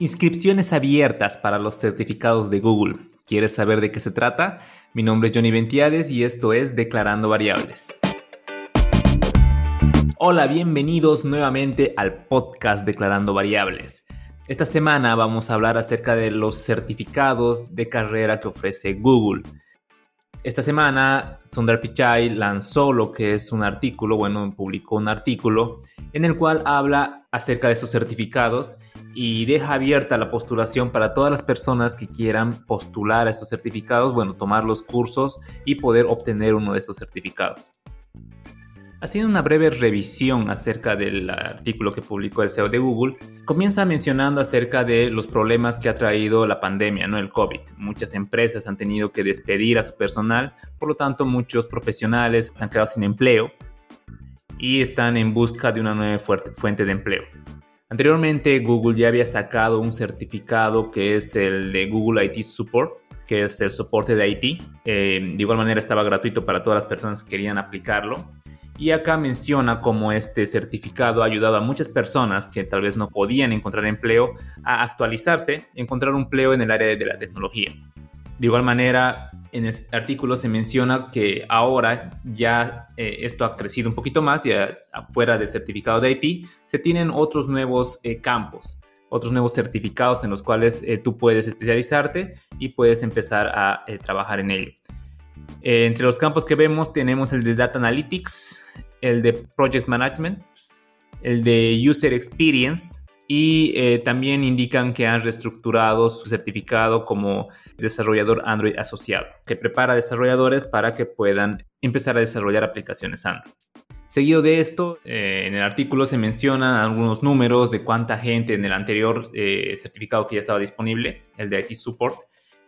Inscripciones abiertas para los certificados de Google. ¿Quieres saber de qué se trata? Mi nombre es Johnny Ventiades y esto es Declarando Variables. Hola, bienvenidos nuevamente al podcast Declarando Variables. Esta semana vamos a hablar acerca de los certificados de carrera que ofrece Google. Esta semana Sundar Pichai lanzó lo que es un artículo, bueno, publicó un artículo en el cual habla acerca de estos certificados y deja abierta la postulación para todas las personas que quieran postular a estos certificados, bueno, tomar los cursos y poder obtener uno de estos certificados. Haciendo una breve revisión acerca del artículo que publicó el CEO de Google, comienza mencionando acerca de los problemas que ha traído la pandemia, no el COVID. Muchas empresas han tenido que despedir a su personal, por lo tanto muchos profesionales se han quedado sin empleo y están en busca de una nueva fuente de empleo. Anteriormente Google ya había sacado un certificado que es el de Google IT Support, que es el soporte de IT. Eh, de igual manera estaba gratuito para todas las personas que querían aplicarlo. Y acá menciona cómo este certificado ha ayudado a muchas personas que tal vez no podían encontrar empleo a actualizarse encontrar un empleo en el área de la tecnología. De igual manera, en el artículo se menciona que ahora ya eh, esto ha crecido un poquito más y afuera del certificado de IT se tienen otros nuevos eh, campos, otros nuevos certificados en los cuales eh, tú puedes especializarte y puedes empezar a trabajar en ello. Eh, entre los campos que vemos tenemos el de Data Analytics, el de Project Management, el de User Experience y eh, también indican que han reestructurado su certificado como desarrollador Android asociado, que prepara desarrolladores para que puedan empezar a desarrollar aplicaciones Android. Seguido de esto, eh, en el artículo se mencionan algunos números de cuánta gente en el anterior certificado que ya estaba disponible, el de IT Support,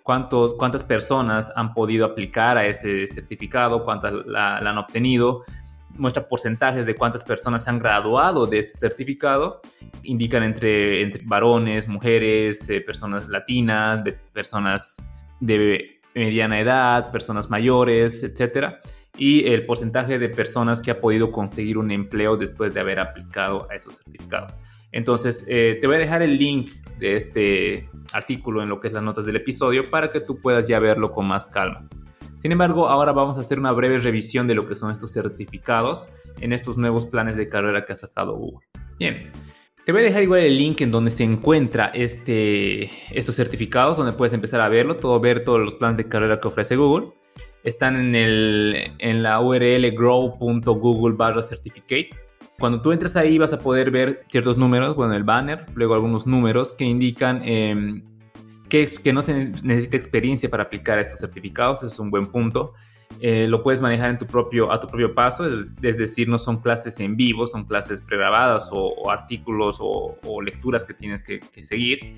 cuántas personas han podido aplicar a ese certificado, cuántas la, han obtenido, muestra porcentajes de cuántas personas han graduado de ese certificado, indican entre, entre varones, mujeres, eh, personas latinas, personas de mediana edad, personas mayores, etc. Y el porcentaje de personas que ha podido conseguir un empleo después de haber aplicado a esos certificados. Entonces, eh, te voy a dejar el link de este artículo en lo que es las notas del episodio para que tú puedas ya verlo con más calma. Sin embargo, ahora vamos a hacer una breve revisión de lo que son estos certificados en estos nuevos planes de carrera que ha sacado Google. Bien, te voy a dejar igual el link en donde se encuentra este, estos certificados, donde puedes empezar a verlo, todo ver todos los planes de carrera que ofrece Google. Están en, el, en la URL grow.google barra certificates. Cuando tú entras ahí vas a poder ver ciertos números, bueno, el banner, luego algunos números que indican em, que, que, no se necesita experiencia para aplicar estos certificados, es un buen punto. Eh, lo puedes manejar en tu propio, a tu propio paso, es, decir, no son clases en vivo, son clases pregrabadas o, artículos o, lecturas que tienes que, seguir.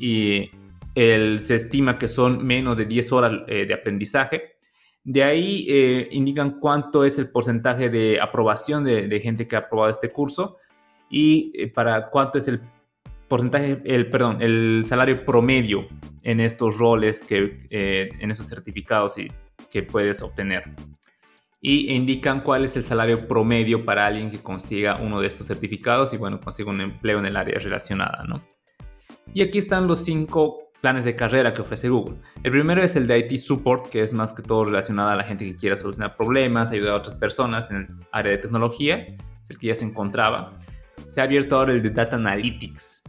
Y se estima que son menos de 10 horas eh, de aprendizaje de ahí eh, indican cuánto es el porcentaje de aprobación de, gente que ha aprobado este curso y eh, para cuánto es el porcentaje, el, perdón, el salario promedio en estos roles, que, eh, en esos certificados y, que puedes obtener. Y indican cuál es el salario promedio para alguien que consiga uno de estos certificados y bueno, consiga un empleo en el área relacionada, ¿no? Y aquí están los cinco planes de carrera que ofrece Google. El primero es el de IT Support, que es más que todo relacionado a la gente que quiera solucionar problemas, ayudar a otras personas en el área de tecnología, es el que ya se encontraba. Se ha abierto ahora el de Data Analytics.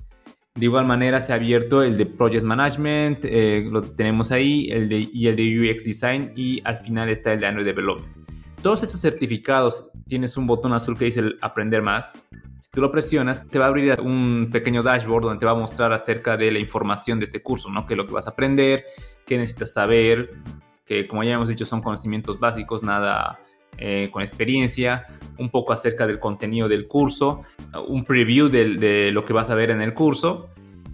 De igual manera se ha abierto el de Project Management, eh, lo tenemos ahí, el de, y el de UX Design y al final está el de Android Development. Todos estos certificados tienes un botón azul que dice aprender más si tú lo presionas, te va a abrir un pequeño dashboard donde te va a mostrar acerca de la información de este curso, ¿no? Qué es lo que vas a aprender, qué necesitas saber, que como ya hemos dicho son conocimientos básicos, nada eh, con experiencia, un poco acerca del contenido del curso, un preview de lo que vas a ver en el curso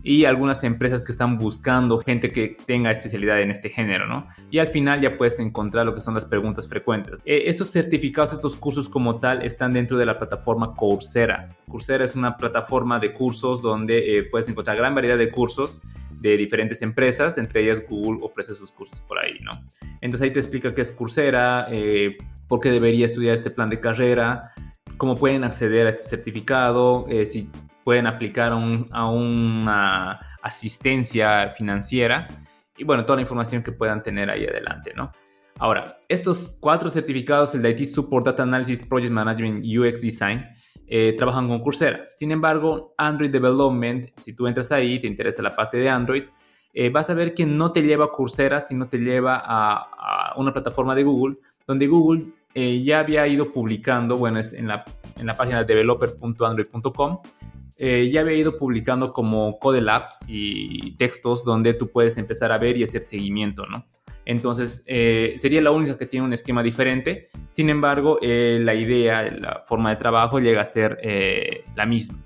y algunas empresas que están buscando gente que tenga especialidad en este género, ¿no? Y al final ya puedes encontrar lo que son las preguntas frecuentes. Eh, estos certificados, estos cursos como tal, están dentro de la plataforma Coursera. Coursera es una plataforma de cursos donde eh, puedes encontrar gran variedad de cursos de diferentes empresas, entre ellas Google ofrece sus cursos por ahí, ¿no? Entonces ahí te explica qué es Coursera, eh, por qué debería estudiar este plan de carrera, cómo pueden acceder a este certificado, si pueden aplicar a, una asistencia financiera y bueno, toda la información que puedan tener ahí adelante, ¿no? Ahora, estos cuatro certificados, el de IT Support, Data Analysis, Project Management UX Design, eh, trabajan con Coursera. Sin embargo, Android Development, si tú entras ahí, te interesa la parte de Android, eh, vas a ver que no te lleva a Coursera, sino te lleva a, una plataforma de Google, donde Google eh, ya había ido publicando, bueno, es en la, en la página developer.android.com, ya había ido publicando como code labs y textos donde tú puedes empezar a ver y hacer seguimiento, ¿no? Entonces, eh, sería la única que tiene un esquema diferente. Sin embargo, eh, la idea, la forma de trabajo llega a ser eh, la misma.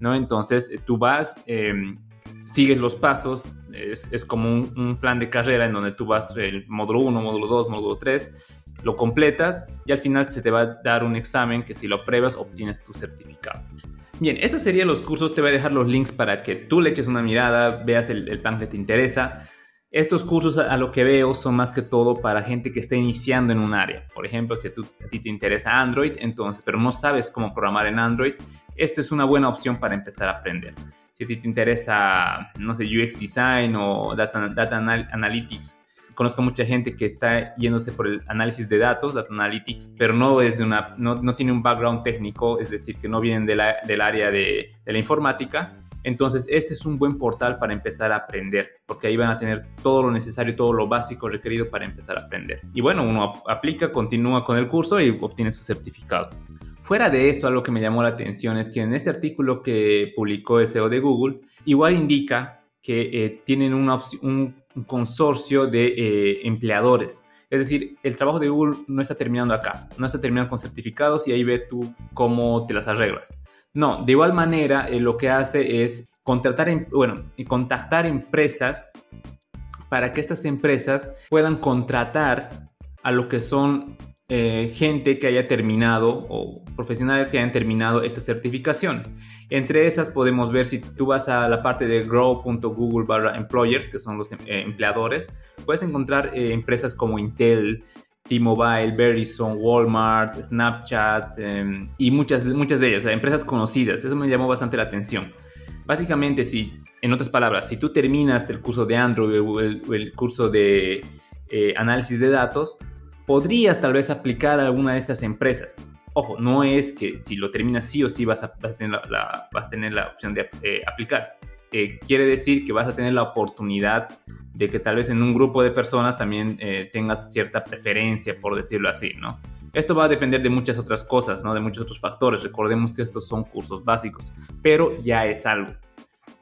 ¿no? Entonces, tú vas, em, sigues los pasos, es, como un, plan de carrera en donde tú vas el módulo 1, módulo 2, módulo 3, lo completas y al final se te va a dar un examen que si lo apruebas obtienes tu certificado. Bien, esos serían los cursos. Te voy a dejar los links para que tú le eches una mirada, veas el, el plan que te interesa. Estos cursos a lo que veo son más que todo para gente que está iniciando en un área. Por ejemplo, si a, ti te interesa Android, entonces, pero no sabes cómo programar en Android, esto es una buena opción para empezar a aprender. Si a ti te interesa, no sé, UX Design o data Analytics, conozco mucha gente que está yéndose por el análisis de datos, Data Analytics, pero no, es una, no, no tiene un background técnico, es decir, que no vienen de del área de, la informática entonces, este es un buen portal para empezar a aprender, porque ahí van a tener todo lo necesario, todo lo básico requerido para empezar a aprender. Y bueno, uno aplica, continúa con el curso y obtiene su certificado. Fuera de eso, algo que me llamó la atención es que en este artículo que publicó SEO de Google, igual indica que eh, tienen un, consorcio de eh, empleadores. Es decir, el trabajo de Google no está terminando acá, no está terminando con certificados y ahí ve tú cómo te las arreglas. No, de igual manera eh, lo que hace es contratar, bueno, contactar empresas para que estas empresas puedan contratar a lo que son eh, gente que haya terminado o profesionales que hayan terminado estas certificaciones. Entre esas podemos ver si tú vas a la parte de grow.google barra employers, que son los em, eh, empleadores, puedes encontrar empresas como Intel, T-Mobile, Verizon, Walmart, Snapchat em, y muchas, muchas de ellas, empresas conocidas. Eso me llamó bastante la atención. Básicamente, si, en otras palabras, si tú terminas el curso de Android o el, curso de eh, análisis de datos, podrías tal vez aplicar a alguna de estas empresas. Ojo, no es que si lo terminas sí o sí vas a, tener, la, opción de eh, aplicar. Eh, quiere decir que vas a tener la oportunidad de que tal vez en un grupo de personas también eh, tengas cierta preferencia, por decirlo así. Esto va a depender de muchas otras cosas, ¿no? De muchos otros factores. Recordemos que estos son cursos básicos, pero ya es algo.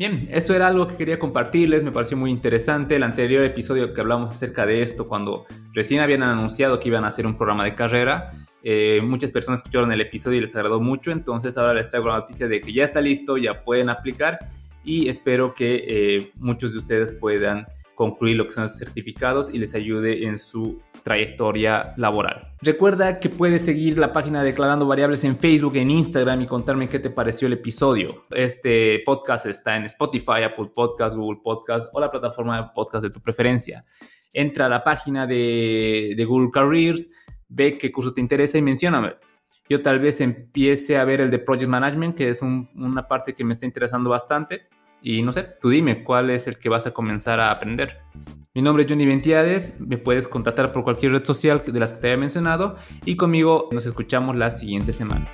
Bien, eso era algo que quería compartirles, me pareció muy interesante. El anterior episodio que hablamos acerca de esto, cuando recién habían anunciado que iban a hacer un programa de carrera, eh, muchas personas escucharon el episodio y les agradó mucho, entonces ahora les traigo la noticia de que ya está listo, ya pueden aplicar y espero que eh, muchos de ustedes puedan concluir lo que son sus certificados y les ayude en su trayectoria laboral. Recuerda que puedes seguir la página Declarando Variables en Facebook, en Instagram y contarme qué te pareció el episodio. Este podcast está en Spotify, Apple Podcast, Google Podcast o la plataforma de podcast de tu preferencia. Entra a la página de, Google Careers, ve qué curso te interesa y mencióname. Yo tal vez empiece a ver el de Project Management, que es una parte que me está interesando bastante y no sé, tú dime cuál es el que vas a comenzar a aprender. Mi nombre es Johnny Ventiades, me puedes contactar por cualquier red social de las que te haya mencionado y conmigo nos escuchamos la siguiente semana.